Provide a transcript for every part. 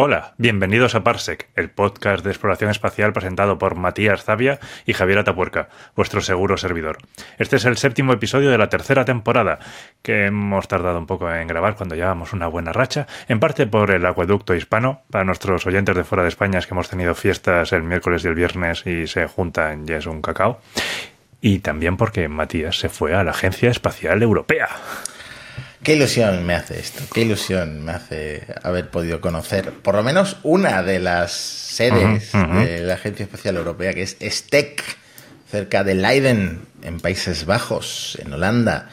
Hola, bienvenidos a Parsec, el podcast de exploración espacial presentado por Matías Zavia y Javier Atapuerca, vuestro seguro servidor. Este es el séptimo episodio de la tercera temporada, que hemos tardado un poco en grabar cuando llevamos una buena racha, en parte por el acueducto hispano, para nuestros oyentes de fuera de España es que hemos tenido fiestas el miércoles y el viernes y se juntan y es un cacao, y también porque Matías se fue a la Agencia Espacial Europea. Qué ilusión me hace esto, qué ilusión me hace haber podido conocer por lo menos una de las sedes de la Agencia Espacial Europea, que es STEC, cerca de Leiden, en Países Bajos, en Holanda.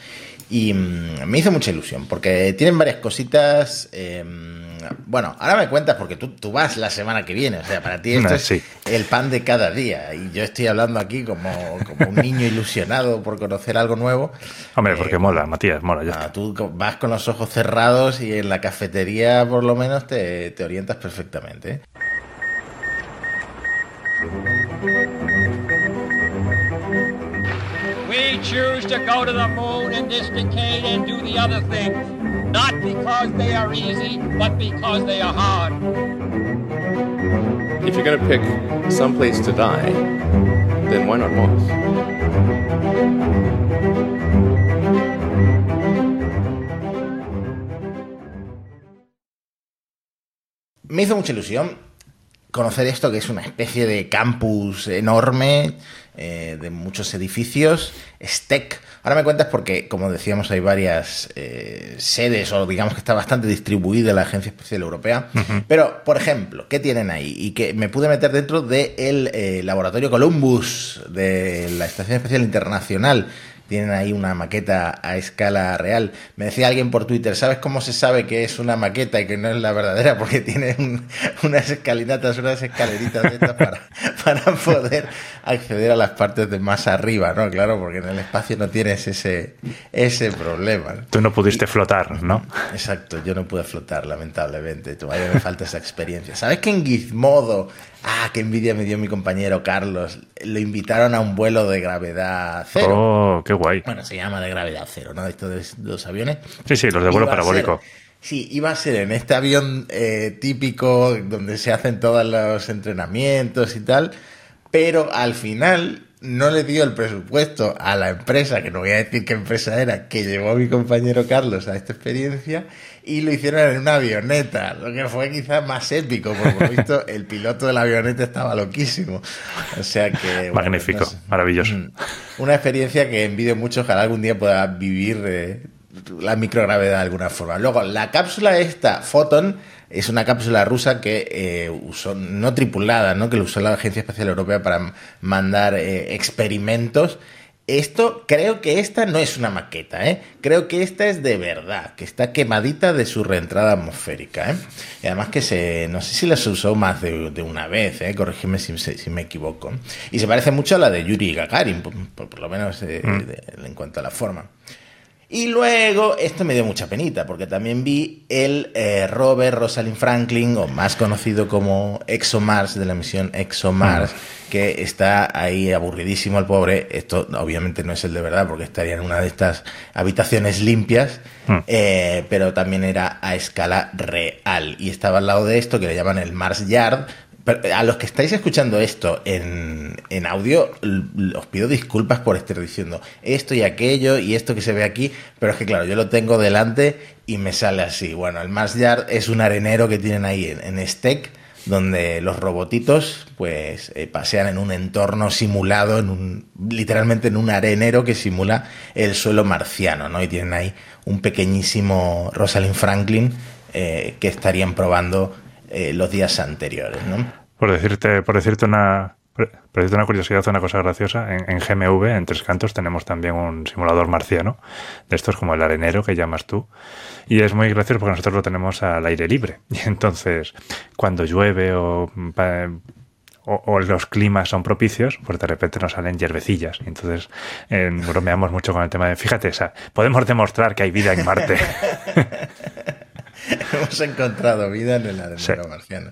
Y mm, me hizo mucha ilusión, porque tienen varias cositas. Em, bueno, ahora me cuentas porque tú, tú vas la semana que viene, o sea, para ti esto es el pan de cada día. Y yo estoy hablando aquí como, como un niño ilusionado por conocer algo nuevo. Hombre, eh, porque mola, Matías, mola. Ya tú vas con los ojos cerrados y en la cafetería por lo menos te, te orientas perfectamente. ¿eh? We choose to go to the moon in this decade and do the other things. Not because they are easy, but because they are hard. If you're going to pick some place to die, then why not Mars? Me hizo mucha ilusión conocer esto, que es una especie de campus enorme, eh, de muchos edificios, STEC. Ahora me cuentas porque, como decíamos, hay varias eh, sedes, o digamos que está bastante distribuida la Agencia Espacial Europea. Pero, por ejemplo, ¿qué tienen ahí? Y que me pude meter dentro del eh, laboratorio Columbus de la Estación Espacial Internacional tienen ahí una maqueta a escala real. Me decía alguien por Twitter, ¿sabes cómo se sabe que es una maqueta y que no es la verdadera? Porque tiene unas escalinatas, unas escaleritas de estas para, para poder acceder a las partes de más arriba, ¿no? Claro, porque en el espacio no tienes ese, ese problema. Tú no pudiste flotar, ¿no? Exacto, yo no pude flotar, lamentablemente. Todavía me falta esa experiencia. ¿Sabes que en Gizmodo Ah, qué envidia me dio mi compañero Carlos. Lo invitaron a un vuelo de gravedad cero. Oh, qué guay. Bueno, se llama de gravedad cero, ¿no? Esto de los aviones. Sí, sí, los de vuelo parabólico. sí, iba a ser en este avión eh, típico donde se hacen todos los entrenamientos y tal, pero al final no le dio el presupuesto a la empresa, que no voy a decir qué empresa era, que llevó a mi compañero Carlos a esta experiencia y lo hicieron en una avioneta, lo que fue quizás más épico, porque por lo visto el piloto de la avioneta estaba loquísimo. O sea que... Magnífico, maravilloso. Mm, una experiencia que envidio mucho, ojalá algún día pueda vivir eh, la microgravedad de alguna forma. Luego, la cápsula esta, Photon, es una cápsula rusa que eh, usó, no tripulada, ¿no? que lo usó la Agencia Espacial Europea para mandar eh, experimentos esto, creo que esta no es una maqueta, ¿eh? Creo que esta es de verdad, que está quemadita de su reentrada atmosférica, ¿eh? Y además que se, no sé si las usó más de, una vez, ¿eh? Corregidme si, me equivoco. Y se parece mucho a la de Yuri Gagarin, por, lo menos eh, mm. en cuanto a la forma. Y luego, esto me dio mucha penita, porque también vi el eh, rover Rosalind Franklin, o más conocido como ExoMars, de la misión ExoMars, mm. que está ahí aburridísimo el pobre. Esto obviamente no es el de verdad, porque estaría en una de estas habitaciones limpias, mm. eh, pero también era a escala real. Y estaba al lado de esto, que le llaman el Mars Yard, a los que estáis escuchando esto en, en, audio, os pido disculpas por estar diciendo esto y aquello y esto que se ve aquí, pero es que claro, yo lo tengo delante y me sale así. Bueno, el Mars Yard es un arenero que tienen ahí en, en donde los robotitos pues eh, pasean en un entorno simulado, en un, literalmente en un arenero que simula el suelo marciano, ¿no? Y tienen ahí un pequeñísimo Rosalind Franklin eh, que estarían probando eh, los días anteriores, ¿no? Por decirte, por decirte una, por decirte una curiosidad, una cosa graciosa, en, GMV, en Tres Cantos, tenemos también un simulador marciano, de estos como el arenero que llamas tú, y es muy gracioso porque nosotros lo tenemos al aire libre. Y entonces, cuando llueve o, o, los climas son propicios, pues de repente nos salen hierbecillas. Entonces eh, bromeamos mucho con el tema de, fíjate, podemos demostrar que hay vida en Marte. Hemos encontrado vida en el arenero marciano.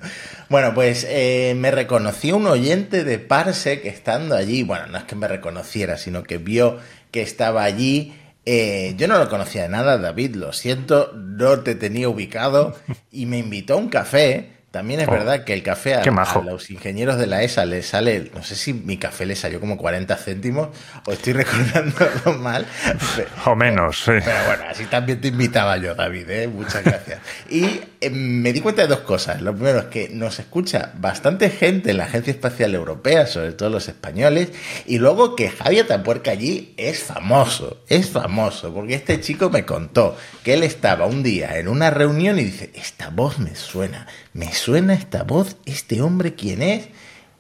Bueno, pues eh, me reconoció un oyente de Parsec estando allí. Bueno, no es que me reconociera, sino que vio que estaba allí. Eh, yo no lo conocía de nada, David, lo siento, no te tenía ubicado y me invitó a un café También es Oh. verdad que el café a, los ingenieros de la ESA les sale, no sé si mi café le salió como 40 céntimos o estoy recordando mal. Pero, O menos, sí. pero bueno, así también te invitaba yo, David, ¿eh? muchas gracias. Y eh, me di cuenta de dos cosas. Lo primero es que nos escucha bastante gente en la Agencia Espacial Europea, sobre todo los españoles, y luego que Javier Tapuerca allí es famoso, es famoso, porque este chico me contó que él estaba un día en una reunión y dice, esta voz me suena, me suena esta voz, este hombre quién es.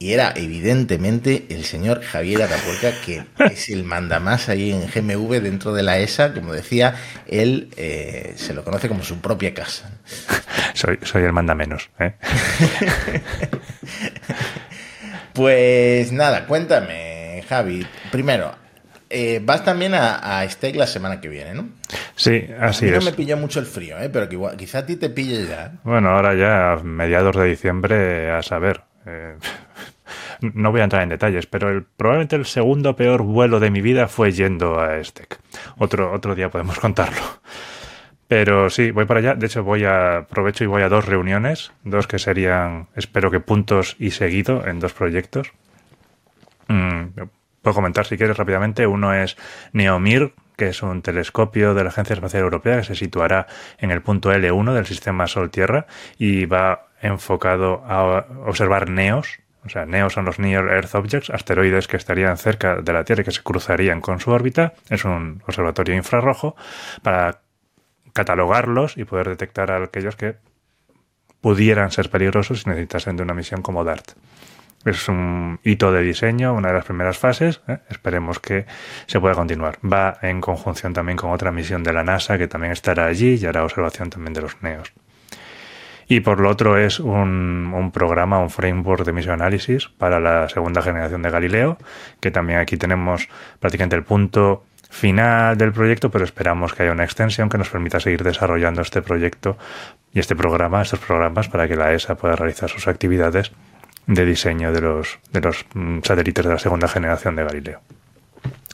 Y era evidentemente el señor Javier Atapuerca, que es el mandamás ahí en GMV dentro de la ESA. Como decía, él eh, se lo conoce como su propia casa. Soy, soy el manda menos. ¿eh? Pues nada, cuéntame, Javi. Primero, eh, vas también a, a Steak la semana que viene, ¿no? Sí, A así mí no es. me pilló mucho el frío, ¿eh? pero que igual, quizá a ti te pille ya. Bueno, ahora ya a mediados de diciembre, a saber. eh, no voy a entrar en detalles, pero el, probablemente el segundo peor vuelo de mi vida fue yendo a Estec. Otro, otro día podemos contarlo. Pero sí, voy para allá. De hecho, voy a aprovecho y voy a dos reuniones, dos que serían, espero que puntos y seguido en dos proyectos. Mm, puedo comentar si quieres rápidamente. Uno es Neomir, que es un telescopio de la Agencia Espacial Europea que se situará en el punto L1 del sistema Sol-Tierra y va enfocado a observar NEOS. O sea, NEOS son los Near Earth Objects, asteroides que estarían cerca de la Tierra y que se cruzarían con su órbita. Es un observatorio infrarrojo para catalogarlos y poder detectar a aquellos que pudieran ser peligrosos si necesitasen de una misión como DART. Es un hito de diseño, una de las primeras fases. ¿eh? Esperemos que se pueda continuar. Va en conjunción también con otra misión de la NASA que también estará allí y hará observación también de los NEOS. Y por lo otro es un, un programa, un framework de mission análisis para la segunda generación de Galileo, que también aquí tenemos prácticamente el punto final del proyecto, pero esperamos que haya una extensión que nos permita seguir desarrollando este proyecto y este programa, estos programas, para que la ESA pueda realizar sus actividades de diseño de los, de los mm, satélites de la segunda generación de Galileo.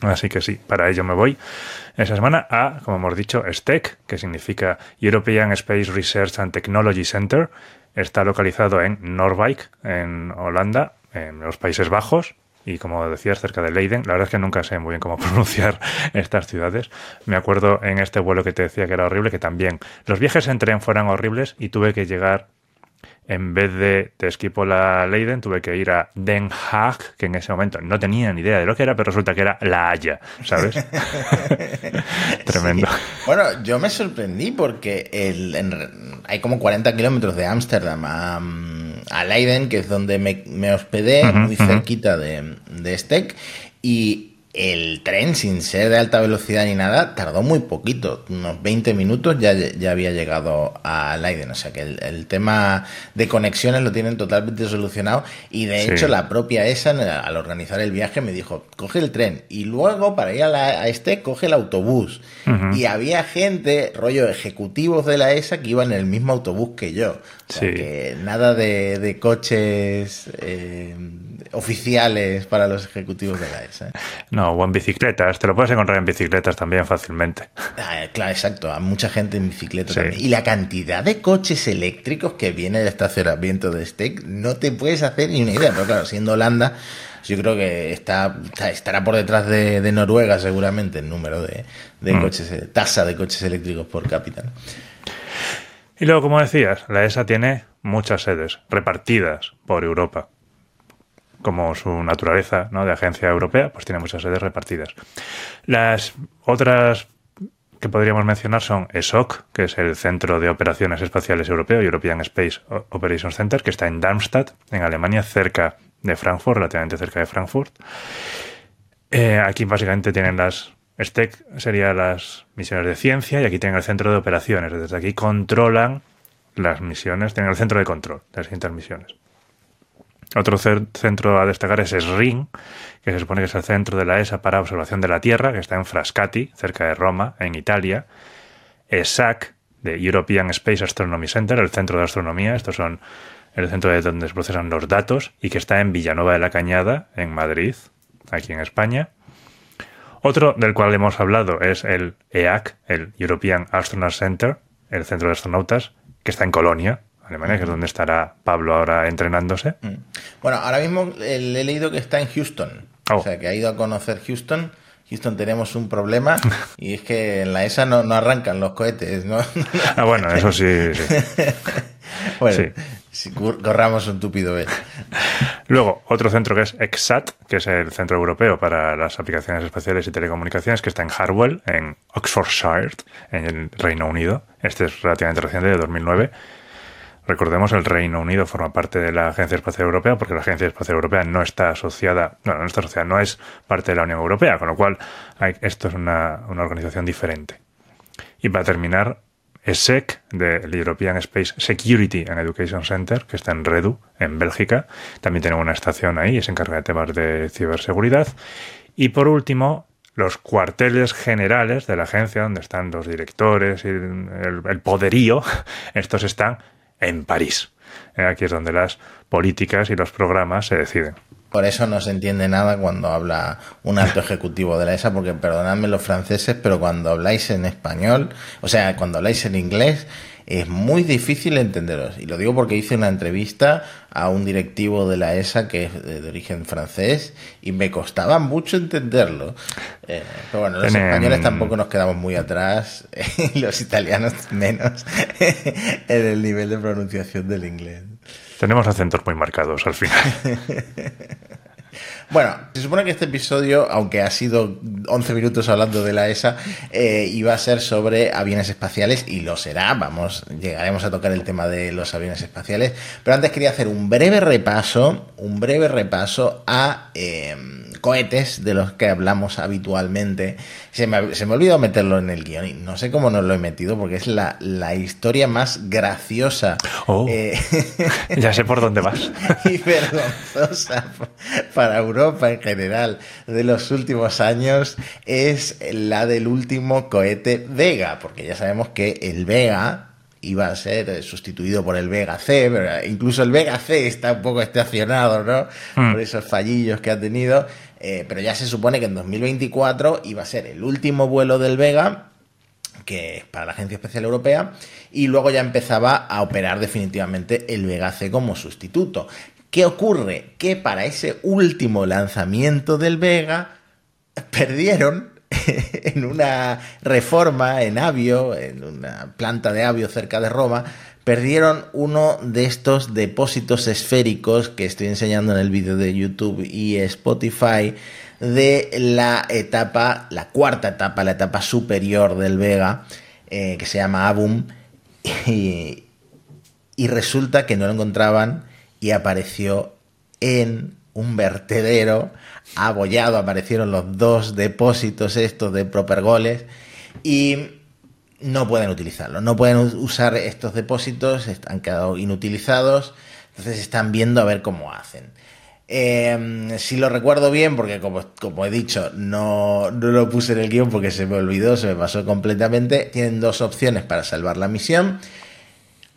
Así que sí, para ello me voy esa semana a, como hemos dicho, STEC, que significa European Space Research and Technology Center. Está localizado en Noordwijk, en Holanda, en los Países Bajos, y como decías, cerca de Leiden. La verdad es que nunca sé muy bien cómo pronunciar estas ciudades. Me acuerdo en este vuelo que te decía que era horrible, que también los viajes en tren fueran horribles y tuve que llegar en vez de, de Schiphol a Leiden, tuve que ir a Den Haag, que en ese momento no tenía ni idea de lo que era, pero resulta que era La Haya, ¿sabes? Tremendo. Sí. Bueno, yo me sorprendí porque el, en- hay como 40 kilómetros de Ámsterdam a, mm, a Leiden, que es donde me, me hospedé, muy cerquita de, de Steck, y el tren, sin ser de alta velocidad ni nada, tardó muy poquito, unos 20 minutos ya, ya había llegado a Leiden, o sea que el, el tema de conexiones lo tienen totalmente solucionado y de Sí. hecho la propia ESA al organizar el viaje me dijo, coge el tren y luego para ir a, la, a este coge el autobús. Y había gente, rollo ejecutivos de la ESA, que iban en el mismo autobús que yo. O sea Sí. que nada de, de coches eh, oficiales para los ejecutivos de la ESA. ¿eh? No, o en bicicletas. Te lo puedes encontrar en bicicletas también fácilmente. Ah, claro, exacto. Hay mucha gente en bicicleta Sí. también. Y la cantidad de coches eléctricos que viene del estacionamiento de Steak, no te puedes hacer ni una idea. Pero claro, siendo Holanda, yo creo que está, estará por detrás de, de Noruega seguramente el número de, de Mm. coches, eh, tasa de coches eléctricos por cápita. Y luego, como decías, la ESA tiene muchas sedes repartidas por Europa. Como su naturaleza ¿no? de agencia europea, pues tiene muchas sedes repartidas. Las otras que podríamos mencionar son ESOC, que es el Centro de Operaciones Espaciales Europeo, European Space Operations Center, que está en Darmstadt, en Alemania, cerca de Frankfurt, relativamente cerca de Frankfurt. Eh, aquí básicamente tienen las STEC serían las misiones de ciencia y aquí tienen el centro de operaciones. Desde aquí controlan las misiones, tienen el centro de control de las distintas misiones. Otro centro a destacar es SRIN, que se supone que es el centro de la ESA para observación de la Tierra, que está en Frascati, cerca de Roma, en Italia. ESAC, de European Space Astronomy Center, el centro de astronomía. Estos son el centro de donde se procesan los datos y que está en Villanueva de la Cañada, en Madrid, aquí en España. Otro del cual hemos hablado es el EAC, el European Astronaut Center, el centro de astronautas, que está en Colonia, Alemania, que es donde estará Pablo ahora entrenándose. Mm. Bueno, ahora mismo eh, le he leído que está en Houston. Oh. O sea, que ha ido a conocer Houston. Houston tenemos un problema y es que en la ESA no, no arrancan los cohetes, ¿no? Ah, bueno, eso sí. sí. bueno, Sí. si cur- corramos un tupido vez. Luego, otro centro que es EXAT, que es el Centro Europeo para las Aplicaciones Espaciales y Telecomunicaciones, que está en Harwell, en Oxfordshire, en el Reino Unido. Este es relativamente reciente, de 2009. Recordemos, el Reino Unido forma parte de la Agencia Espacial Europea porque la Agencia Espacial Europea no está asociada, no, no está asociada, no es parte de la Unión Europea, con lo cual hay- esto es una, una organización diferente. Y para terminar, ESSEC, del European Space Security and Education Center, que está en Redu, en Bélgica. También tenemos una estación ahí y se encarga de temas de ciberseguridad. Y por último, los cuarteles generales de la agencia, donde están los directores y el poderío, estos están en París. Eh, Aquí es donde las políticas y los programas se deciden. Por eso no se entiende nada cuando habla un alto ejecutivo de la ESA, porque perdonadme los franceses, pero cuando habláis en español, o sea, cuando habláis en inglés, es muy difícil entenderos. Y lo digo porque hice una entrevista a un directivo de la ESA que es de, origen francés y me costaba mucho entenderlo. Eh, pero bueno, los españoles tampoco nos quedamos muy atrás, y los italianos menos, en el nivel de pronunciación del inglés. Tenemos acentos muy marcados al final. Bueno, se supone que este episodio, aunque ha sido 11 minutos hablando de la ESA, eh, iba a ser sobre aviones espaciales y lo será. Vamos, llegaremos a tocar el tema de los aviones espaciales. Pero antes quería hacer un breve repaso, un breve repaso a eh, cohetes de los que hablamos habitualmente. Se me, se me olvidó meterlo en el guion y no sé cómo no lo he metido porque es la, la historia más graciosa. Oh. eh, ya sé por dónde vas. y vergonzosa para Europa en general de los últimos años es la del último cohete Vega, porque ya sabemos que el Vega iba a ser eh, sustituido por el Vega C, pero incluso el Vega C está un poco estacionado, ¿no? Mm. Por esos fallillos que ha tenido, eh, pero ya se supone que en 2024 iba a ser el último vuelo del Vega que es para la Agencia Espacial Europea, y luego ya empezaba a operar definitivamente el Vega C como sustituto. ¿Qué ocurre? Que para ese último lanzamiento del Vega perdieron en una reforma en Avio, en una planta de Avio cerca de Roma, perdieron uno de estos depósitos esféricos que estoy enseñando en el vídeo de YouTube y Spotify de la etapa, la cuarta etapa, la etapa superior del Vega, eh, que se llama Abum, y, y resulta que no lo encontraban y apareció en un vertedero. Abollado, aparecieron los dos depósitos estos de propergoles. Y no pueden utilizarlo, no pueden usar estos depósitos, han quedado inutilizados, entonces están viendo a ver cómo hacen. Eh, si lo recuerdo bien, porque como, como he dicho, no, no lo puse en el guion porque se me olvidó, se me pasó completamente, tienen dos opciones para salvar la misión.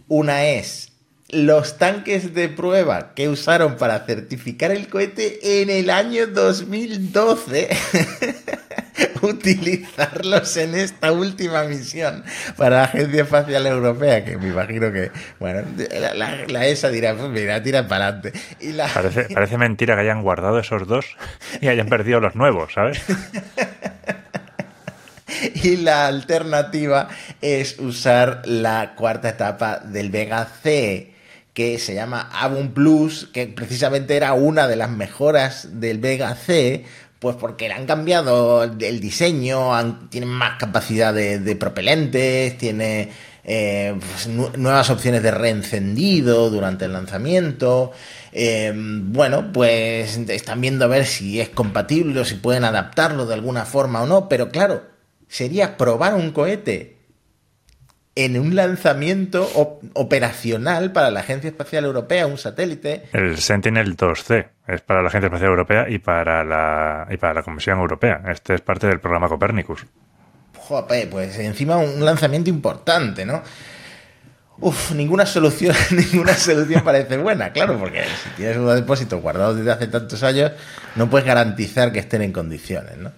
Una es los tanques de prueba que usaron para certificar el cohete en el año 2012. utilizarlos en esta última misión para la Agencia Espacial Europea, que me imagino que, bueno, la, la- la ESA dirá, pues mira, tira para adelante. Y la, Parece, parece mentira que hayan guardado esos dos y hayan perdido los nuevos, ¿sabes? Y la alternativa es usar la cuarta etapa del Vega C, que se llama Avon Plus, que precisamente era una de las mejoras del Vega C, pues porque han cambiado el diseño, tienen más capacidad de, de propelentes, tiene eh, pues, nu- nuevas opciones de reencendido durante el lanzamiento. Eh, bueno, pues están viendo a ver si es compatible o si pueden adaptarlo de alguna forma o no, pero claro, sería probar un cohete en un lanzamiento op- operacional para la Agencia Espacial Europea, un satélite. El Sentinel 2C es para la Agencia Espacial Europea y para la, y para la Comisión Europea. Este es parte del programa Copernicus. Jope, pues encima un lanzamiento importante, ¿no? Uf, ninguna solución, ninguna solución parece buena, claro, porque si tienes unos depósitos guardados desde hace tantos años, no puedes garantizar que estén en condiciones, ¿no?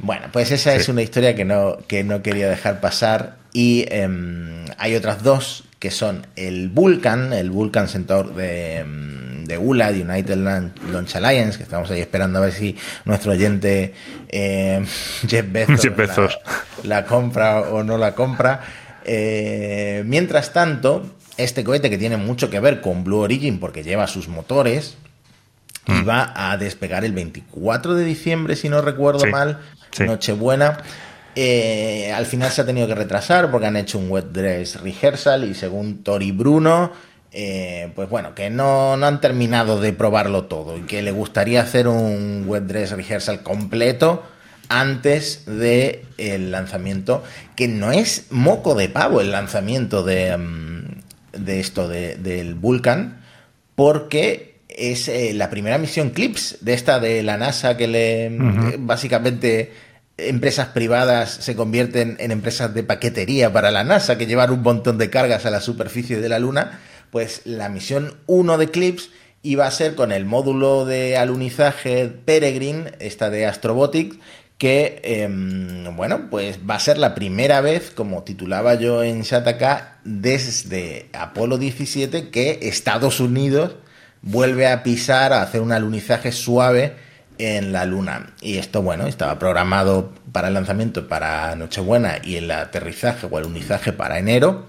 Bueno, pues esa Sí. es una historia que no, que no quería dejar pasar y em, hay otras dos que son el Vulcan, el Vulcan Centaur de, mm, de ULA, de United Launch Alliance, que estamos ahí esperando a ver si nuestro oyente eh, Jeff Bezos, La, compra o no la compra. Eh, mientras tanto, este cohete que tiene mucho que ver con Blue Origin porque lleva sus motores, y mm. va a despegar el 24 de diciembre, si no recuerdo mal, Nochebuena. Eh, al final se ha tenido que retrasar porque han hecho un wet dress rehearsal y según Tori Bruno, eh, pues bueno, que no, no, han terminado de probarlo todo y que le gustaría hacer un wet dress rehearsal completo antes del el lanzamiento, que no es moco de pavo el lanzamiento de, mm, de esto del Vulcan, porque es eh, la primera misión CLIPS de esta de la NASA que le básicamente empresas privadas se convierten en empresas de paquetería para la NASA, que llevan un montón de cargas a la superficie de la Luna, pues la misión 1 de CLIPS iba a ser con el módulo de alunizaje Peregrine, esta de Astrobotics, que, em, bueno, pues va a ser la primera vez, como titulaba yo en Shataka, desde Apolo 17 que Estados Unidos vuelve a pisar, a hacer un alunizaje suave en la Luna. Y esto, bueno, estaba programado para el lanzamiento para Nochebuena y el aterrizaje o el unizaje para enero.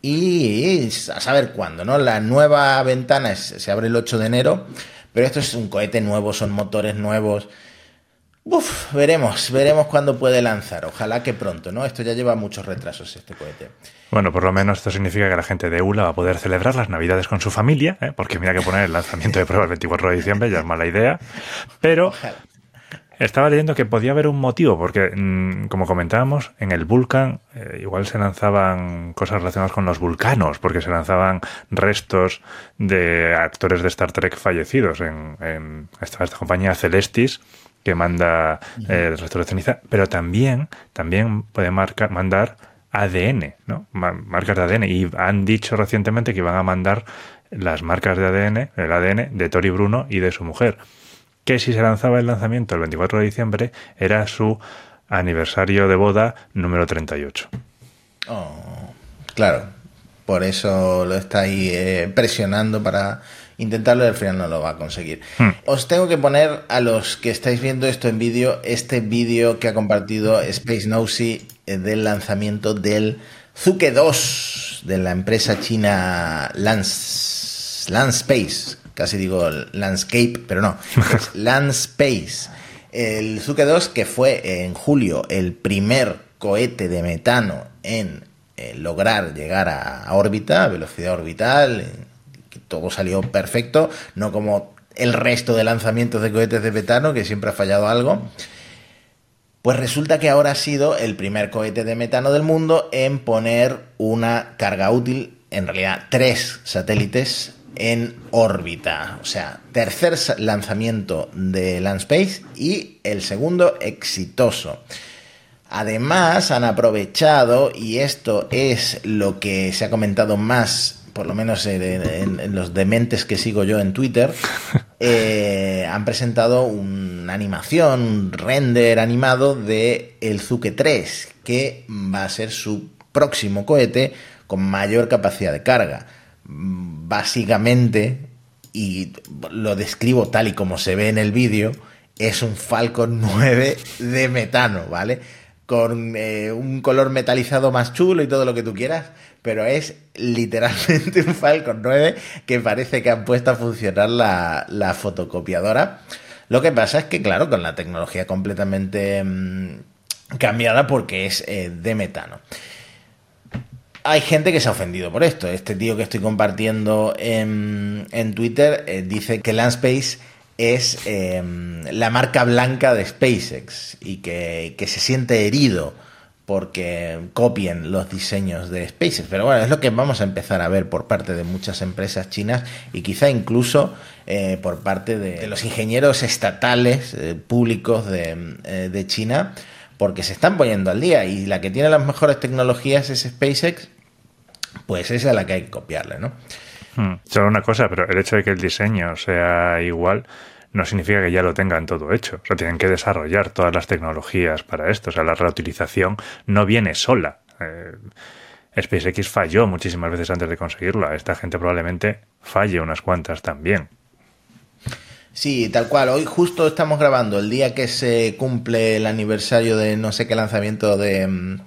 Y a saber cuándo, ¿no? La nueva ventana se abre el 8 de enero, pero esto es un cohete nuevo, son motores nuevos. Uf, veremos, veremos cuándo puede lanzar. Ojalá que pronto, ¿no? Esto ya lleva muchos retrasos, este cohete. Bueno, por lo menos esto significa que la gente de ULA va a poder celebrar las Navidades con su familia, ¿eh? porque mira que poner el lanzamiento de prueba el 24 de diciembre ya es mala idea. Pero estaba leyendo que podía haber un motivo, porque mm, como comentábamos, en el Vulcan eh, igual se lanzaban cosas relacionadas con los vulcanos, porque se lanzaban restos de actores de Star Trek fallecidos en, esta compañía Celestis que manda eh, el resto de ceniza, pero también, también puede marcar, mandar ADN, ¿no? marcas de ADN. Y han dicho recientemente que iban a mandar las marcas de ADN, el ADN de Tori Bruno y de su mujer. Que si se lanzaba el lanzamiento el 24 de diciembre, era su aniversario de boda número 38. Oh, claro, por eso lo está ahí eh, presionando para intentarlo y al final no lo va a conseguir. Hmm. Os tengo que poner a los que estáis viendo esto en vídeo, este vídeo que ha compartido Space Nosy eh, del lanzamiento del Zuke 2 de la empresa china Lance, Space, casi digo Landscape, pero no, es Landspace. El Zuke 2 que fue en julio el primer cohete de metano en eh, lograr llegar a, órbita, a velocidad orbital, todo salió perfecto, no como el resto de lanzamientos de cohetes de metano, que siempre ha fallado algo. Pues resulta que ahora ha sido el primer cohete de metano del mundo en poner una carga útil, en realidad tres satélites en órbita. O sea, tercer lanzamiento de Landspace y el segundo exitoso. Además, han aprovechado, y esto es lo que se ha comentado más por lo menos en, los dementes que sigo yo en Twitter, eh, han presentado una animación, un render animado de el Zuke 3, que va a ser su próximo cohete con mayor capacidad de carga. Básicamente, y lo describo tal y como se ve en el vídeo, es un Falcon 9 de metano, ¿vale? Con eh, un color metalizado más chulo y todo lo que tú quieras, pero es literalmente un Falcon 9 que parece que han puesto a funcionar la, fotocopiadora. Lo que pasa es que, claro, con la tecnología completamente mm, cambiada porque es eh, de metano. Hay gente que se ha ofendido por esto. Este tío que estoy compartiendo en, Twitter eh, dice que Landspace es em, la marca blanca de SpaceX y que, que se siente herido porque copien los diseños de SpaceX. Pero bueno, es lo que vamos a empezar a ver por parte de muchas empresas chinas y quizá incluso eh, por parte de, los ingenieros estatales eh, públicos de, eh, de, China, porque se están poniendo al día y la que tiene las mejores tecnologías es SpaceX, pues esa es la que hay que copiarle, ¿no? Hmm. Solo una cosa, pero el hecho de que el diseño sea igual no significa que ya lo tengan todo hecho. O sea, tienen que desarrollar todas las tecnologías para esto. O sea, la reutilización no viene sola. Eh, SpaceX falló muchísimas veces antes de conseguirlo. Esta gente probablemente falle unas cuantas también. Sí, tal cual. Hoy justo estamos grabando el día que se cumple el aniversario de no sé qué lanzamiento de, mm,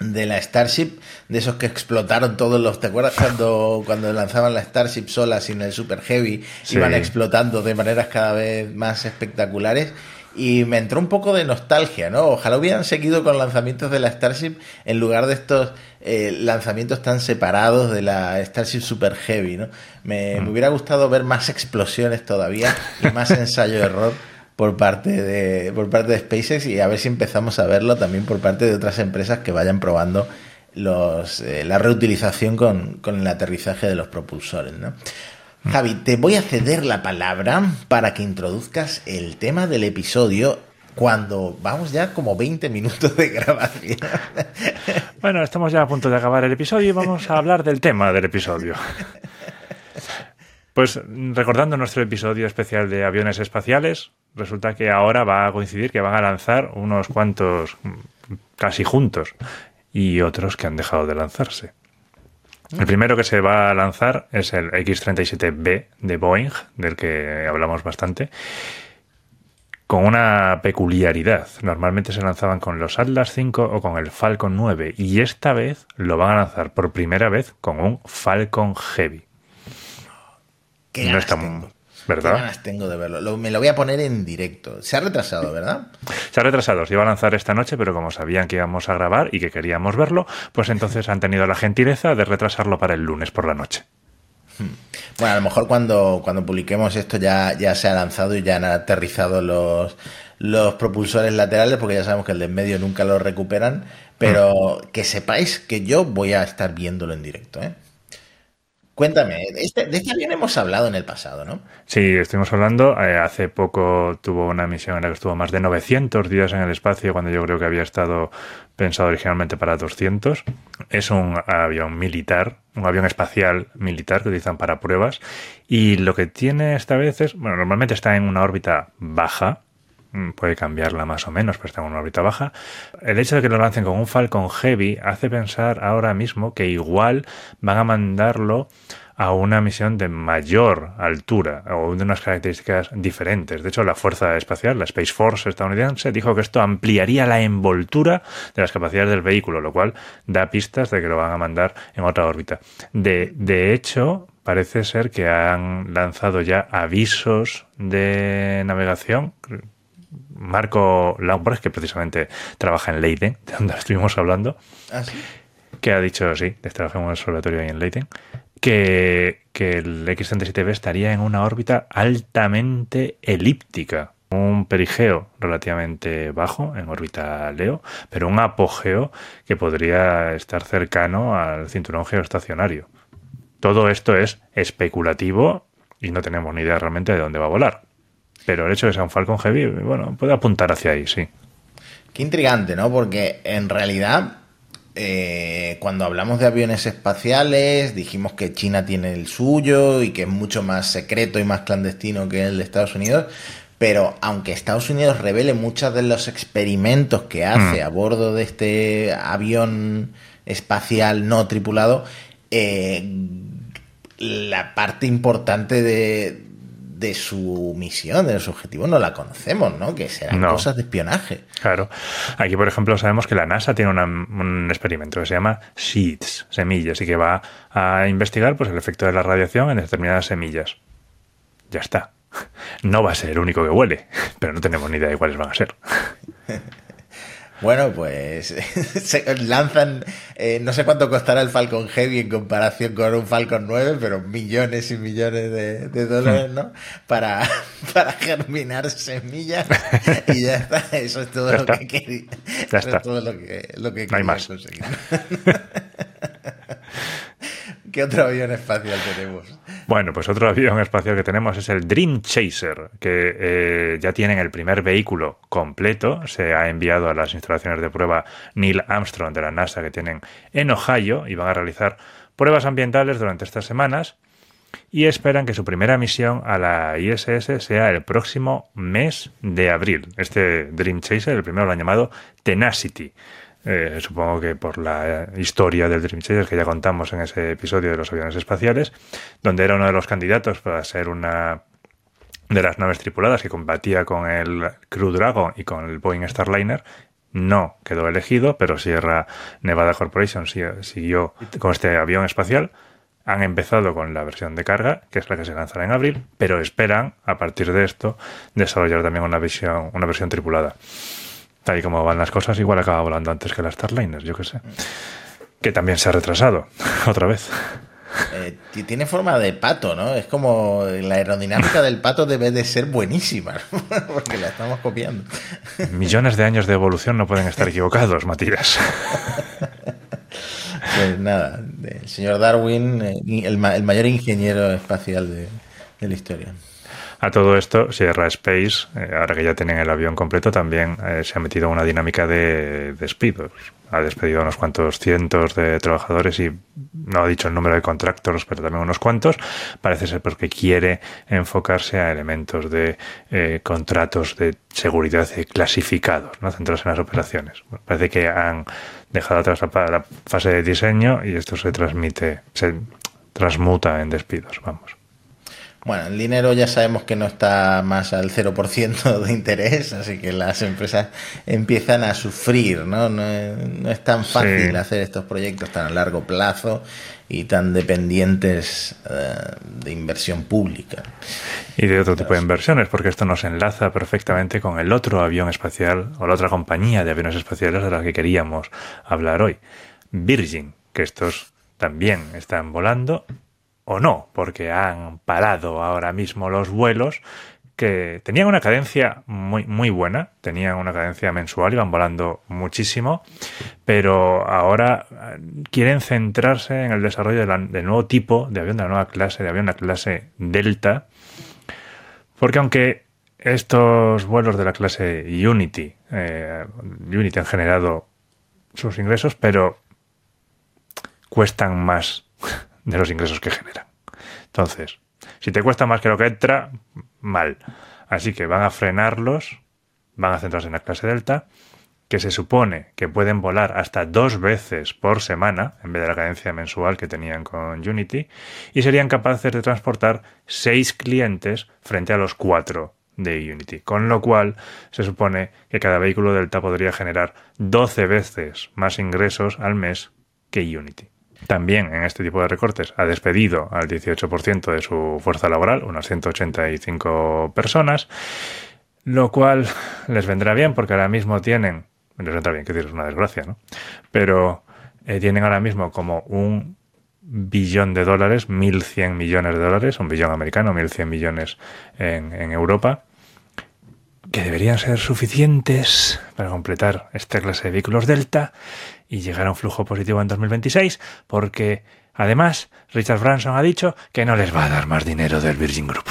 de la Starship, de esos que explotaron todos los. ¿Te acuerdas cuando, cuando lanzaban la Starship sola sin el Super Heavy? Iban explotando de maneras cada vez más espectaculares y me entró un poco de nostalgia, ¿no? Ojalá hubieran seguido con lanzamientos de la Starship en lugar de estos eh, lanzamientos tan separados de la Starship Super Heavy, ¿no? Me, mm. hubiera gustado ver más explosiones todavía y más ensayo-error por parte de por parte de SpaceX y a ver si empezamos a verlo también por parte de otras empresas que vayan probando los, eh, la reutilización con, con el aterrizaje de los propulsores, ¿no? Javi, te voy a ceder la palabra para que introduzcas el tema del episodio cuando vamos ya como 20 minutos de grabación. Bueno, estamos ya a punto de acabar el episodio y vamos a hablar del tema del episodio. Pues recordando nuestro episodio especial de aviones espaciales, resulta que ahora va a coincidir que van a lanzar unos cuantos casi juntos y otros que han dejado de lanzarse. El primero que se va a lanzar es el X-37B de Boeing, del que hablamos bastante, con una peculiaridad. Normalmente se lanzaban con los Atlas 5 o con el Falcon 9 y esta vez lo van a lanzar por primera vez con un Falcon Heavy. No está, ¿Verdad? Qué ganas tengo de verlo. me lo voy a poner en directo. Se ha retrasado, ¿verdad? Se ha retrasado. Se iba a lanzar esta noche, pero como sabían que íbamos a grabar y que queríamos verlo, pues entonces han tenido la gentileza de retrasarlo para el lunes por la noche. Hmm. Bueno, a lo mejor cuando, cuando publiquemos esto ya, ya se ha lanzado y ya han aterrizado los, los propulsores laterales, porque ya sabemos que el de en medio nunca lo recuperan. Pero hmm. que sepáis que yo voy a estar viéndolo en directo, ¿eh? Cuéntame, este, de este avión hemos hablado en el pasado, ¿no? Sí, estuvimos hablando. Eh, hace poco tuvo una misión en la que estuvo más de 900 días en el espacio, cuando yo creo que había estado pensado originalmente para 200. Es un avión militar, un avión espacial militar que utilizan para pruebas. Y lo que tiene esta vez es, bueno, normalmente está en una órbita baja, puede cambiarla más o menos, pero está en una órbita baja. El hecho de que lo lancen con un Falcon Heavy hace pensar ahora mismo que igual van a mandarlo a una misión de mayor altura o de unas características diferentes. De hecho, la Fuerza Espacial, la Space Force estadounidense, dijo que esto ampliaría la envoltura de las capacidades del vehículo, lo cual da pistas de que lo van a mandar en otra órbita. De, de hecho, parece ser que han lanzado ya avisos de navegación. Marco Laumbres, que precisamente trabaja en Leiden, de donde estuvimos hablando, ¿Ah, que ha dicho, sí, trabajamos en el observatorio ahí en Leiden, que, el X-37B estaría en una órbita altamente elíptica. Un perigeo relativamente bajo en órbita Leo, pero un apogeo que podría estar cercano al cinturón geoestacionario. Todo esto es especulativo y no tenemos ni idea realmente de dónde va a volar. Pero el hecho de que sea un Falcon Heavy, bueno, puede apuntar hacia ahí, sí. Qué intrigante, ¿no? Porque en realidad eh, cuando hablamos de aviones espaciales, dijimos que China tiene el suyo y que es mucho más secreto y más clandestino que el de Estados Unidos. Pero aunque Estados Unidos revele muchos de los experimentos que hace hmm. a bordo de este avión espacial no tripulado, eh, la parte importante de, de su misión, de su objetivo, no la conocemos, ¿no? Que serán cosas de espionaje. Claro. Aquí, por ejemplo, sabemos que la NASA tiene un experimento que se llama Seeds, semillas, y que va a investigar pues, el efecto de la radiación en determinadas semillas. Ya está. No va a ser el único que huele, pero no tenemos ni idea de cuáles van a ser. Bueno, pues se lanzan, eh, no sé cuánto costará el Falcon Heavy en comparación con un Falcon 9, pero millones y millones de, dólares, ¿no? Para, para germinar semillas y ya está, eso es todo lo que quería. Ya está. todo lo que, lo que no hay más. conseguir. ¿Qué otro avión espacial tenemos? Bueno, pues otro avión espacial que tenemos es el Dream Chaser, que eh, ya tienen el primer vehículo completo. Se ha enviado a las instalaciones de prueba Neil Armstrong de la NASA que tienen en Ohio y van a realizar pruebas ambientales durante estas semanas y esperan que su primera misión a la ISS sea el próximo mes de abril. Este Dream Chaser, el primero lo han llamado Tenacity. Eh, supongo que por la historia del Dream Chaser que ya contamos en ese episodio de los aviones espaciales, donde era uno de los candidatos para ser una de las naves tripuladas que combatía con el Crew Dragon y con el Boeing Starliner. No quedó elegido, pero Sierra Nevada Corporation siguió con este avión espacial. Han empezado con la versión de carga, que es la que se lanzará en abril, pero esperan, a partir de esto, desarrollar también una una versión tripulada. Tal y como van las cosas, igual acaba volando antes que la Starliner, yo qué sé. Que también se ha retrasado, otra vez. Eh, tiene forma de pato, ¿no? Es como la aerodinámica del pato debe de ser buenísima, porque la estamos copiando. Millones de años de evolución no pueden estar equivocados, Matías. Pues nada, el señor Darwin, eh, el, mayor ingeniero espacial de, la historia. A todo esto, Sierra Space, eh, ahora que ya tienen el avión completo, también eh, se ha metido una dinámica de despidos. Ha despedido unos cuantos cientos de trabajadores y no ha dicho el número de contractors, pero también unos cuantos. Parece ser porque quiere enfocarse a elementos de contratos de seguridad clasificados, ¿no? centrados en las operaciones. parece que han dejado atrás la, fase de diseño y esto se transmite, se transmuta en despidos, vamos. Bueno, el dinero ya sabemos que no está más al 0% de interés, así que las empresas empiezan a sufrir, ¿no? No es, tan fácil hacer estos proyectos tan a largo plazo y tan dependientes eh, de inversión pública. Y de otro tipo de inversiones, porque esto nos enlaza perfectamente con el otro avión espacial o la otra compañía de aviones espaciales de la que queríamos hablar hoy, Virgin, que estos también están volando o no, porque han parado ahora mismo los vuelos que tenían una cadencia muy, muy buena, tenían una cadencia mensual, iban volando muchísimo, pero ahora eh, quieren centrarse en el desarrollo del nuevo tipo de avión, de la nueva clase de avión, la clase Delta, porque aunque estos vuelos de la clase Unity, eh, Unity han generado sus ingresos, pero cuestan más de los ingresos que generan. Entonces, si te cuesta más que lo que entra, mal. Así que van a frenarlos, van a centrarse en la clase Delta, que se supone que pueden volar hasta dos veces por semana, en vez de la cadencia mensual que tenían con Unity, y serían capaces de transportar seis clientes frente a los cuatro de Unity. Con lo cual, se supone que cada vehículo Delta podría generar 12 veces más ingresos al mes que Unity. También en este tipo de recortes ha despedido al 18% de su fuerza laboral, unas 185 personas, lo cual les vendrá bien porque ahora mismo tienen, les vendrá bien, que es una desgracia, ¿no? Pero eh, tienen ahora mismo como un billón de dólares, 1.100 millones de dólares, un billón americano, 1.100 millones en Europa, que deberían ser suficientes para completar esta clase de vehículos Delta y llegar a un flujo positivo en 2026, porque además Richard Branson ha dicho que no les va a dar más dinero del Virgin Group.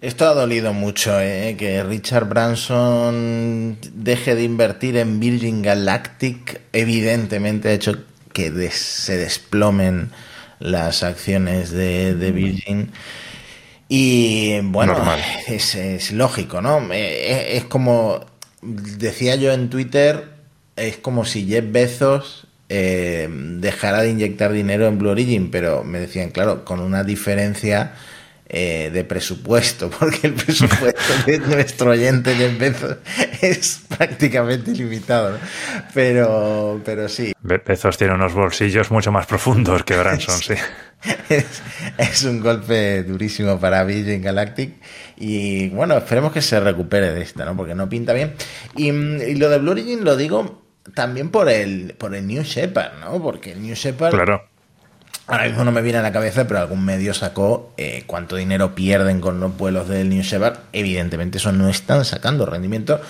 Esto ha dolido mucho, ¿eh? que Richard Branson deje de invertir en Virgin Galactic. Evidentemente ha hecho que se desplomen las acciones de, Virgin. Y bueno, es, es, lógico, ¿no? Eh, es, como decía yo en Twitter, es como si Jeff Bezos eh, dejara de inyectar dinero en Blue Origin, pero me decían, claro, con una diferencia eh, de presupuesto, porque el presupuesto de nuestro oyente Jeff Bezos es prácticamente ilimitado. Pero, pero sí. Bezos tiene unos bolsillos mucho más profundos que Branson, sí. Es, un golpe durísimo para Virgin Galactic y bueno, esperemos que se recupere de esta, ¿no? Porque no pinta bien. Y, y lo de Blue Origin lo digo también por el, por el New Shepard, ¿no? Porque el New Shepard. Claro. Ahora mismo no me viene a la cabeza, pero algún medio sacó eh, cuánto dinero pierden con los vuelos del New Shepard. Evidentemente, eso no están sacando rendimiento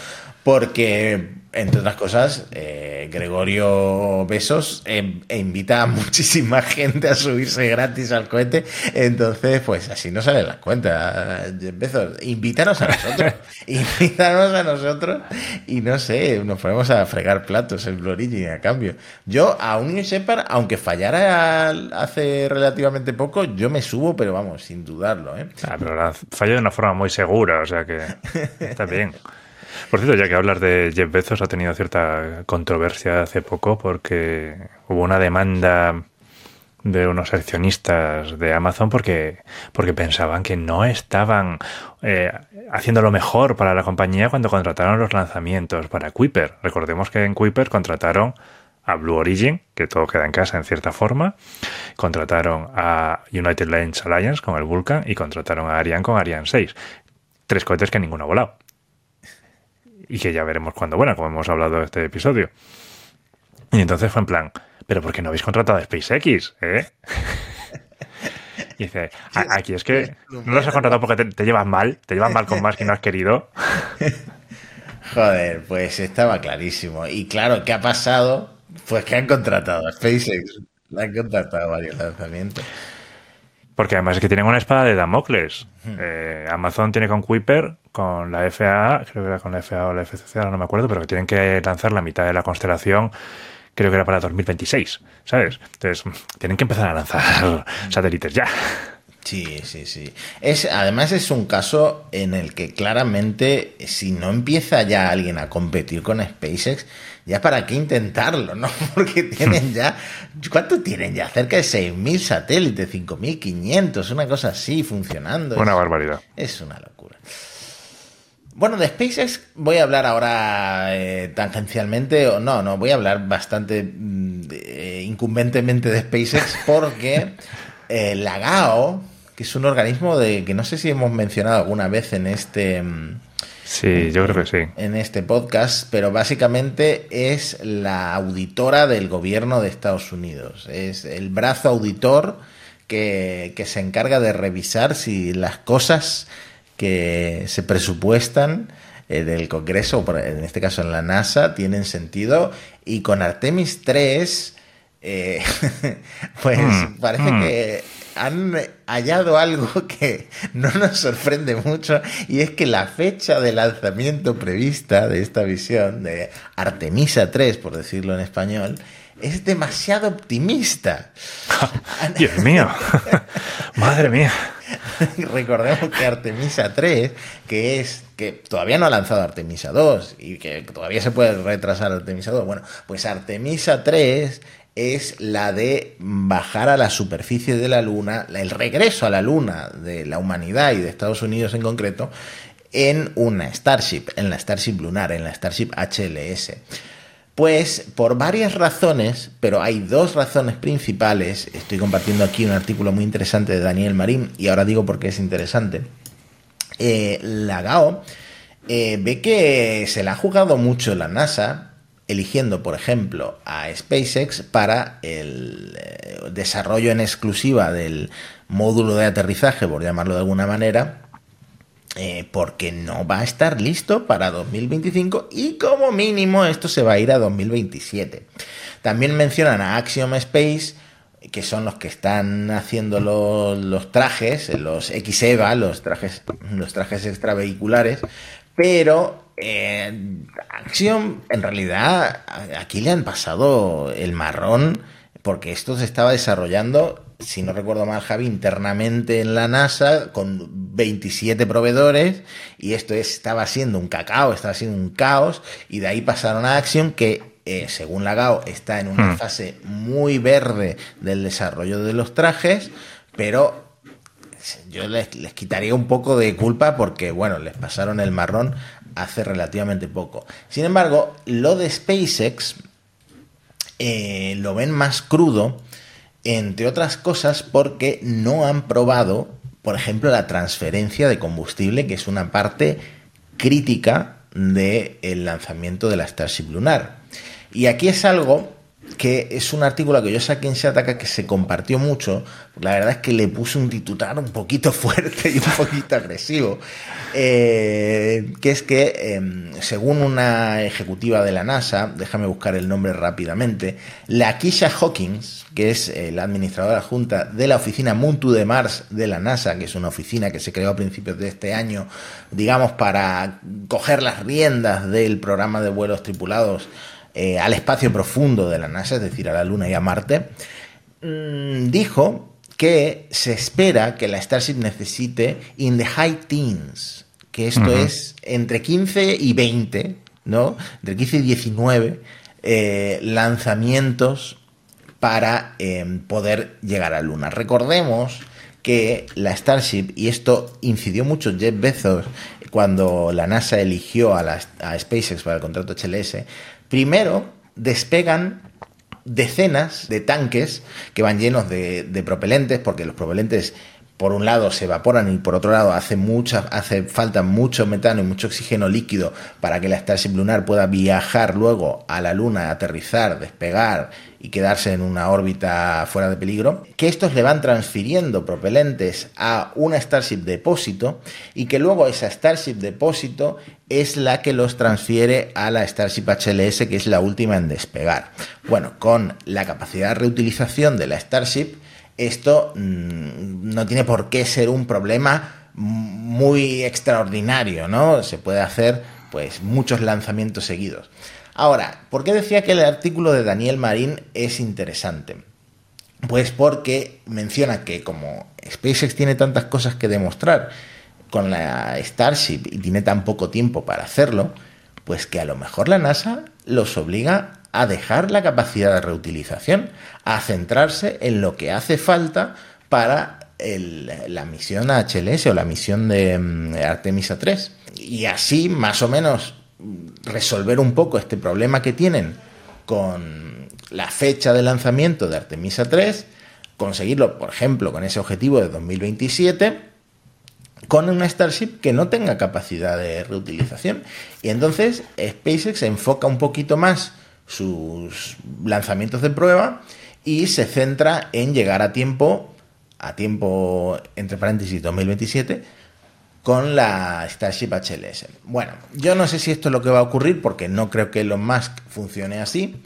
porque entre otras cosas, eh, Gregorio Besos eh, e invita a muchísima gente a subirse gratis al cohete. Entonces, pues así no salen las cuentas. Besos, invítanos a nosotros. invítanos a nosotros. Y no sé, nos ponemos a fregar platos en Blue Origin a cambio. Yo a un Shepard, aunque fallara hace relativamente poco, yo me subo, pero vamos, sin dudarlo. ¿eh? Ah, pero falló de una forma muy segura, o sea que está bien. Por cierto, ya que hablas de Jeff Bezos, ha tenido cierta controversia hace poco porque hubo una demanda de unos accionistas de Amazon porque, porque pensaban que no estaban eh, haciendo lo mejor para la compañía cuando contrataron los lanzamientos para Kuiper. Recordemos que en Kuiper contrataron a Blue Origin, que todo queda en casa en cierta forma, contrataron a United Launch Alliance con el Vulcan y contrataron a Ariane con Ariane 6. Tres cohetes que ninguno ha volado. Y que ya veremos cuándo vuelan, como hemos hablado de este episodio. Y entonces fue en plan, pero ¿por qué no habéis contratado a SpaceX? ¿Eh? Y dice, aquí es que no los has contratado porque te, llevas mal, te llevas mal con más que no has querido. Joder, pues estaba clarísimo. Y claro, ¿qué ha pasado? Pues que han contratado a SpaceX. Le han contratado varios lanzamientos. Porque además es que tienen una espada de Damocles. Eh, Amazon tiene con Kuiper, con la FAA, creo que era con la FAA o la FCC, ahora no me acuerdo, pero que tienen que lanzar la mitad de la constelación creo que era para 2026, ¿sabes? Entonces, tienen que empezar a lanzar satélites ya. Sí, sí, sí. Es, además es un caso en el que claramente si no empieza ya alguien a competir con SpaceX, ya para qué intentarlo, ¿no? Porque tienen ya, ¿cuánto tienen ya? Cerca de 6.000 satélites, 5.500, una cosa así funcionando. Una barbaridad. Es una locura. Bueno, de SpaceX voy a hablar ahora eh, tangencialmente, o no, no, voy a hablar bastante mm, eh, incumbentemente de SpaceX porque eh, la GAO, que es un organismo de que no sé si hemos mencionado alguna vez en este... Mm, sí, yo creo que sí. En este podcast, pero básicamente es la auditora del gobierno de Estados Unidos. Es el brazo auditor que, que se encarga de revisar si las cosas que se presupuestan eh, del Congreso, en este caso en la NASA, tienen sentido. Y con Artemis 3, eh, pues mm, parece mm. que han hallado algo que no nos sorprende mucho y es que la fecha de lanzamiento prevista de esta visión de Artemisa 3, por decirlo en español, es demasiado optimista. Dios mío, madre mía. Recordemos que Artemisa 3, que es que todavía no ha lanzado Artemisa 2 y que todavía se puede retrasar Artemisa 2. Bueno, pues Artemisa 3 es la de bajar a la superficie de la Luna, el regreso a la Luna de la humanidad y de Estados Unidos en concreto, en una Starship, en la Starship lunar, en la Starship HLS. Pues por varias razones, pero hay dos razones principales. Estoy compartiendo aquí un artículo muy interesante de Daniel Marín y ahora digo por qué es interesante. Eh, la GAO eh, ve que se le ha jugado mucho la NASA, eligiendo, por ejemplo, a SpaceX para el eh, desarrollo en exclusiva del módulo de aterrizaje, por llamarlo de alguna manera, eh, porque no va a estar listo para 2025 y como mínimo esto se va a ir a 2027. También mencionan a Axiom Space, que son los que están haciendo los, trajes, los XEVA, los trajes, los trajes extravehiculares, pero eh, Axiom en realidad aquí le han pasado el marrón porque esto se estaba desarrollando si no recuerdo mal, Javi, internamente en la NASA con 27 proveedores y esto estaba siendo un cacao, estaba siendo un caos y de ahí pasaron a Axiom que eh, según la GAO está en una hmm. fase muy verde del desarrollo de los trajes, pero yo les, les, quitaría un poco de culpa porque, bueno, les pasaron el marrón hace relativamente poco. Sin embargo, lo de SpaceX eh, lo ven más crudo entre otras cosas porque no han probado, por ejemplo, la transferencia de combustible, que es una parte crítica del lanzamiento de la Starship lunar. Y aquí es algo que es un artículo que yo saqué en Shataka que se compartió mucho. La verdad es que le puse un titular un poquito fuerte y un poquito agresivo. Eh, que es que, em, según una ejecutiva de la NASA, déjame buscar el nombre rápidamente, la Kisha Hawkins, que es eh, la administradora junta de la oficina Muntu de Mars de la NASA, que es una oficina que se creó a principios de este año, digamos, para coger las riendas del programa de vuelos tripulados eh, al espacio profundo de la NASA, es decir, a la Luna y a Marte, mm, dijo que se espera que la Starship necesite in the high teens que esto es entre 15 y 20, ¿no? Entre 15 y 19 eh, lanzamientos para em, poder llegar a Luna. Recordemos que la Starship, y esto incidió mucho Jeff Bezos cuando la NASA eligió a, la, a SpaceX para el contrato HLS, primero despegan decenas de tanques que van llenos de, de propelentes, porque los propelentes por un lado se evaporan y por otro lado hace, falta mucho metano y mucho oxígeno líquido para que la Starship lunar pueda viajar luego a la Luna, aterrizar, despegar y quedarse en una órbita fuera de peligro, que estos le van transfiriendo propelentes a una Starship depósito y que luego esa Starship depósito es la que los transfiere a la Starship HLS, que es la última en despegar. Bueno, con la capacidad de reutilización de la Starship, esto mm, no tiene por qué ser un problema muy extraordinario, ¿no? Se puede hacer pues muchos lanzamientos seguidos. Ahora, ¿por qué decía que el artículo de Daniel Marín es interesante? Pues porque menciona que como SpaceX tiene tantas cosas que demostrar con la Starship y tiene tan poco tiempo para hacerlo, pues que a lo mejor la NASA los obliga a dejar la capacidad de reutilización, a centrarse en lo que hace falta para la misión HLS o la misión de mm, Artemisa 3. Y así, más o menos, resolver un poco este problema que tienen con la fecha de lanzamiento de Artemisa 3, conseguirlo, por ejemplo, con ese objetivo de 2027 con una Starship que no tenga capacidad de reutilización. Y entonces SpaceX enfoca un poquito más sus lanzamientos de prueba y se centra en llegar a tiempo, a tiempo entre paréntesis 2027, con la Starship HLS. Bueno, yo no sé si esto es lo que va a ocurrir porque no creo que Elon Musk funcione así.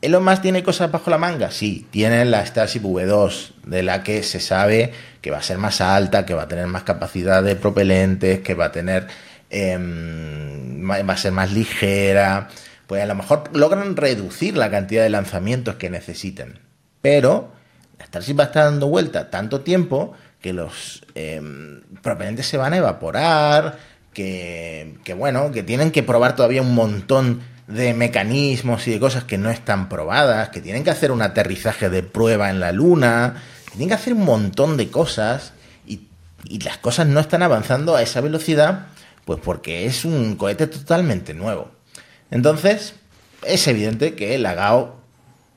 ¿Elon Musk tiene cosas bajo la manga? Sí, tiene la Starship V2, de la que se sabe que va a ser más alta, que va a tener más capacidad de propelentes, que va a tener... Em, va a ser más ligera, pues a lo mejor logran reducir la cantidad de lanzamientos que necesiten. Pero Starship va a estar dando vuelta tanto tiempo que los propelentes se van a evaporar, que, que, bueno, que tienen que probar todavía un montón de mecanismos y de cosas que no están probadas, que tienen que hacer un aterrizaje de prueba en la Luna, tienen que hacer un montón de cosas y las cosas no están avanzando a esa velocidad, pues porque es un cohete totalmente nuevo. Entonces, es evidente que Lagao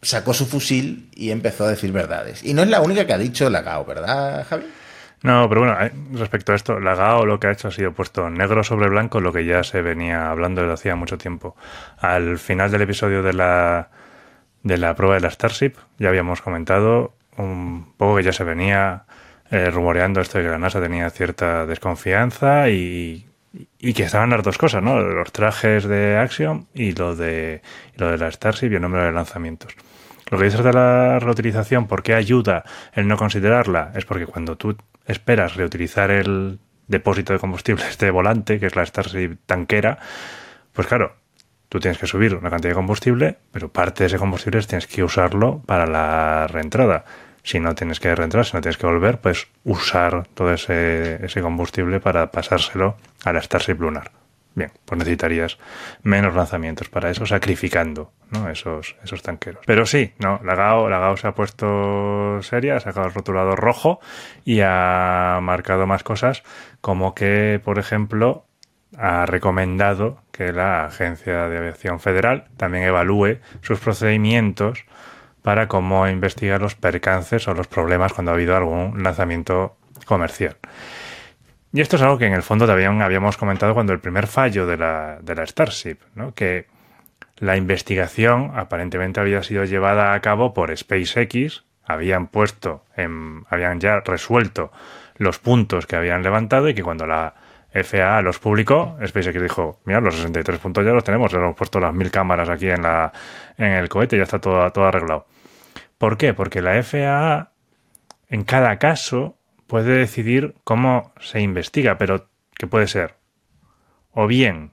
sacó su fusil y empezó a decir verdades. Y no es la única que ha dicho Lagao, ¿verdad, Javi? No, pero bueno, eh, respecto a esto, Lagao lo que ha hecho ha sido puesto negro sobre blanco lo que ya se venía hablando desde hacía mucho tiempo. Al final del episodio de la, de la prueba de la Starship, ya habíamos comentado un poco que ya se venía eh, rumoreando esto de que la NASA tenía cierta desconfianza y y que estaban las dos cosas, ¿no? Los trajes de Axiom y lo de, de la Starship y el número de lanzamientos. Lo que dices de la reutilización, ¿por qué ayuda el no considerarla? Es porque cuando tú esperas reutilizar el depósito de combustible, este volante, que es la Starship tanquera, pues claro, tú tienes que subir una cantidad de combustible, pero parte de ese combustible tienes que usarlo para la reentrada si no tienes que reentrar, si no tienes que volver, pues usar todo ese, ese combustible para pasárselo a la Starship lunar. Bien, pues necesitarías menos lanzamientos para eso, sacrificando ¿no? esos, tanqueros. Pero sí, no, la GAO, se ha puesto seria, ha sacado el rotulador rojo y ha marcado más cosas, como que, por ejemplo, ha recomendado que la Agencia de Aviación Federal también evalúe sus procedimientos para cómo investigar los percances o los problemas cuando ha habido algún lanzamiento comercial. Y esto es algo que en el fondo también habíamos comentado cuando el primer fallo de la, de la Starship, ¿no? que la investigación aparentemente había sido llevada a cabo por SpaceX, habían puesto, en, habían ya resuelto los puntos que habían levantado y que cuando la FAA los publicó, SpaceX dijo, mira, los 63 puntos ya los tenemos, ya hemos puesto las mil cámaras aquí en, la, en el cohete, ya está todo, todo arreglado. ¿Por qué? Porque la FAA en cada caso puede decidir cómo se investiga, pero ¿qué puede ser? O bien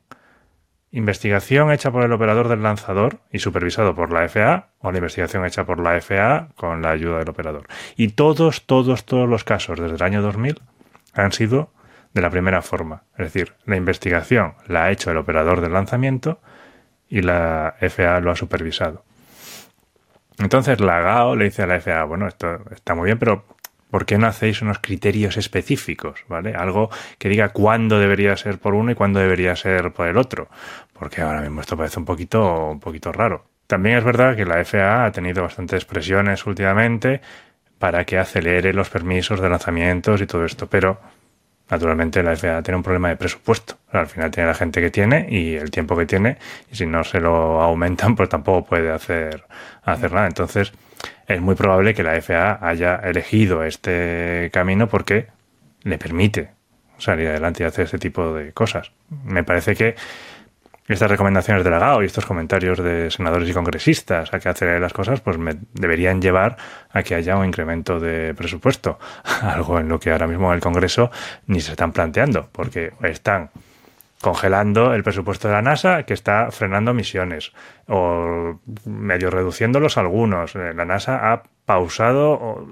investigación hecha por el operador del lanzador y supervisado por la FAA, o la investigación hecha por la FAA con la ayuda del operador. Y todos, todos, todos los casos desde el año 2000 han sido de la primera forma. Es decir, la investigación la ha hecho el operador del lanzamiento y la FAA lo ha supervisado. Entonces la GAO le dice a la FAA, bueno, esto está muy bien, pero ¿por qué no hacéis unos criterios específicos? ¿Vale? Algo que diga cuándo debería ser por uno y cuándo debería ser por el otro. Porque ahora mismo esto parece un poquito, un poquito raro. También es verdad que la FAA ha tenido bastantes presiones últimamente para que acelere los permisos de lanzamientos y todo esto, pero naturalmente la FAA tiene un problema de presupuesto. Al final tiene la gente que tiene y el tiempo que tiene, y si no se lo aumentan, pues tampoco puede hacer, hacer nada. Entonces, es muy probable que la FAA haya elegido este camino porque le permite salir adelante y hacer este tipo de cosas. Me parece que estas recomendaciones de la GAO y estos comentarios de senadores y congresistas a que acelere las cosas, pues me deberían llevar a que haya un incremento de presupuesto, algo en lo que ahora mismo en el Congreso ni se están planteando, porque están congelando el presupuesto de la NASA que está frenando misiones o medio reduciéndolos algunos. Eh, la NASA ha pausado o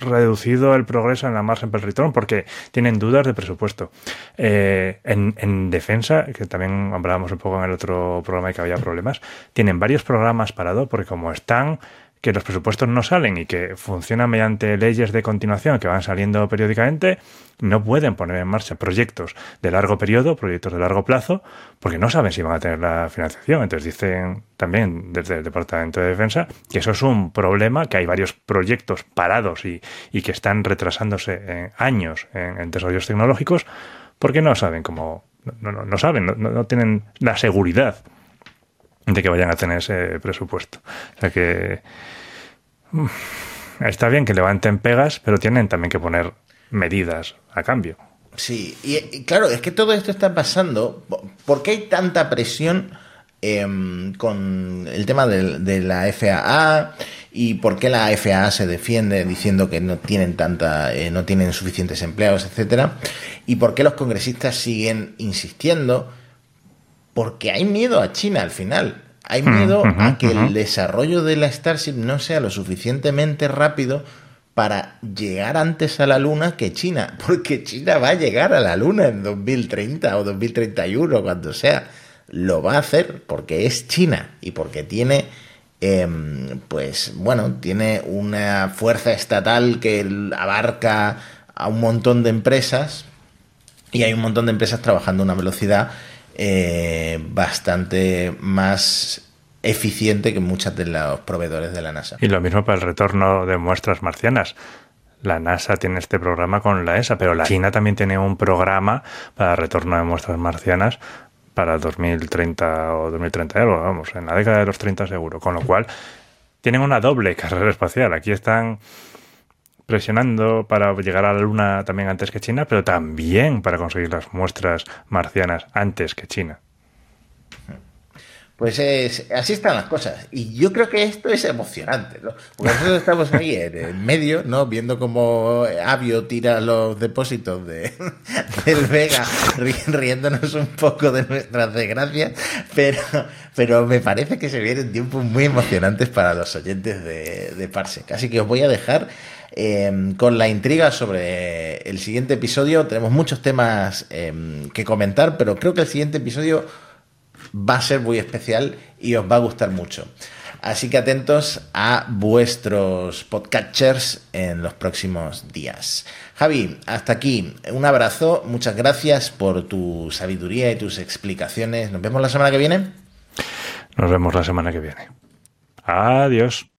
reducido el progreso en la Mars Sample Return porque tienen dudas de presupuesto. Eh, en, en, defensa, que también hablábamos un poco en el otro programa y que había problemas, tienen varios programas parados porque como están que los presupuestos no salen y que funcionan mediante leyes de continuación que van saliendo periódicamente, no pueden poner en marcha proyectos de largo periodo, proyectos de largo plazo, porque no saben si van a tener la financiación. Entonces dicen también desde el Departamento de Defensa que eso es un problema, que hay varios proyectos parados y, y que están retrasándose en años en, desarrollos tecnológicos, porque no saben cómo, no, no, no saben, no, no tienen la seguridad de que vayan a tener ese presupuesto. O sea que mm, está bien que levanten pegas, pero tienen también que poner medidas a cambio. Sí, y, claro, es que todo esto está pasando. ¿Por qué hay tanta presión eh, con el tema de, de, la FAA y por qué la FAA se defiende diciendo que no tienen tanta, eh, no tienen suficientes empleados, etcétera? Y por qué los congresistas siguen insistiendo porque hay miedo a China al final. Hay miedo uh -huh, a que uh -huh. el desarrollo de la Starship no sea lo suficientemente rápido para llegar antes a la Luna que China, porque China va a llegar a la Luna en 2030 o 2031, cuando sea. Lo va a hacer porque es China y porque tiene, eh, pues bueno, tiene una fuerza estatal que abarca a un montón de empresas y hay un montón de empresas trabajando a una velocidad eh, bastante más eficiente que muchos de los proveedores de la NASA. Y lo mismo para el retorno de muestras marcianas. La NASA tiene este programa con la ESA, pero la China también tiene un programa para retorno de muestras marcianas para 2030 o 2030 algo, vamos, en la década de los 30 seguro. Con lo cual, tienen una doble carrera espacial. Aquí están presionando para llegar a la Luna también antes que China, pero también para conseguir las muestras marcianas antes que China. Pues es, así están las cosas. Y yo creo que esto es emocionante, ¿no? Porque nosotros estamos ahí en medio, ¿no? Viendo cómo Avio tira los depósitos de, del Vega, riéndonos un poco de nuestras desgracias, pero, pero me parece que se vienen tiempos muy emocionantes para los oyentes de, de Parsec. Así que os voy a dejar eh, con la intriga sobre el siguiente episodio. Tenemos muchos temas eh, que comentar, pero creo que el siguiente episodio va a ser muy especial y os va a gustar mucho. Así que atentos a vuestros podcatchers en los próximos días. Javi, hasta aquí. Un abrazo. Muchas gracias por tu sabiduría y tus explicaciones. Nos vemos la semana que viene. Nos vemos la semana que viene. Adiós.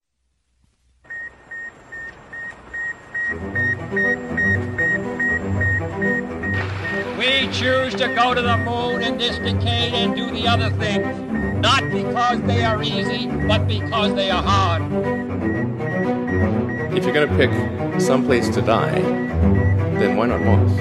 We choose to go to the moon in this decade and do the other things, not because they are easy, but because they are hard. If you're going to pick some place to die, then why not Mars?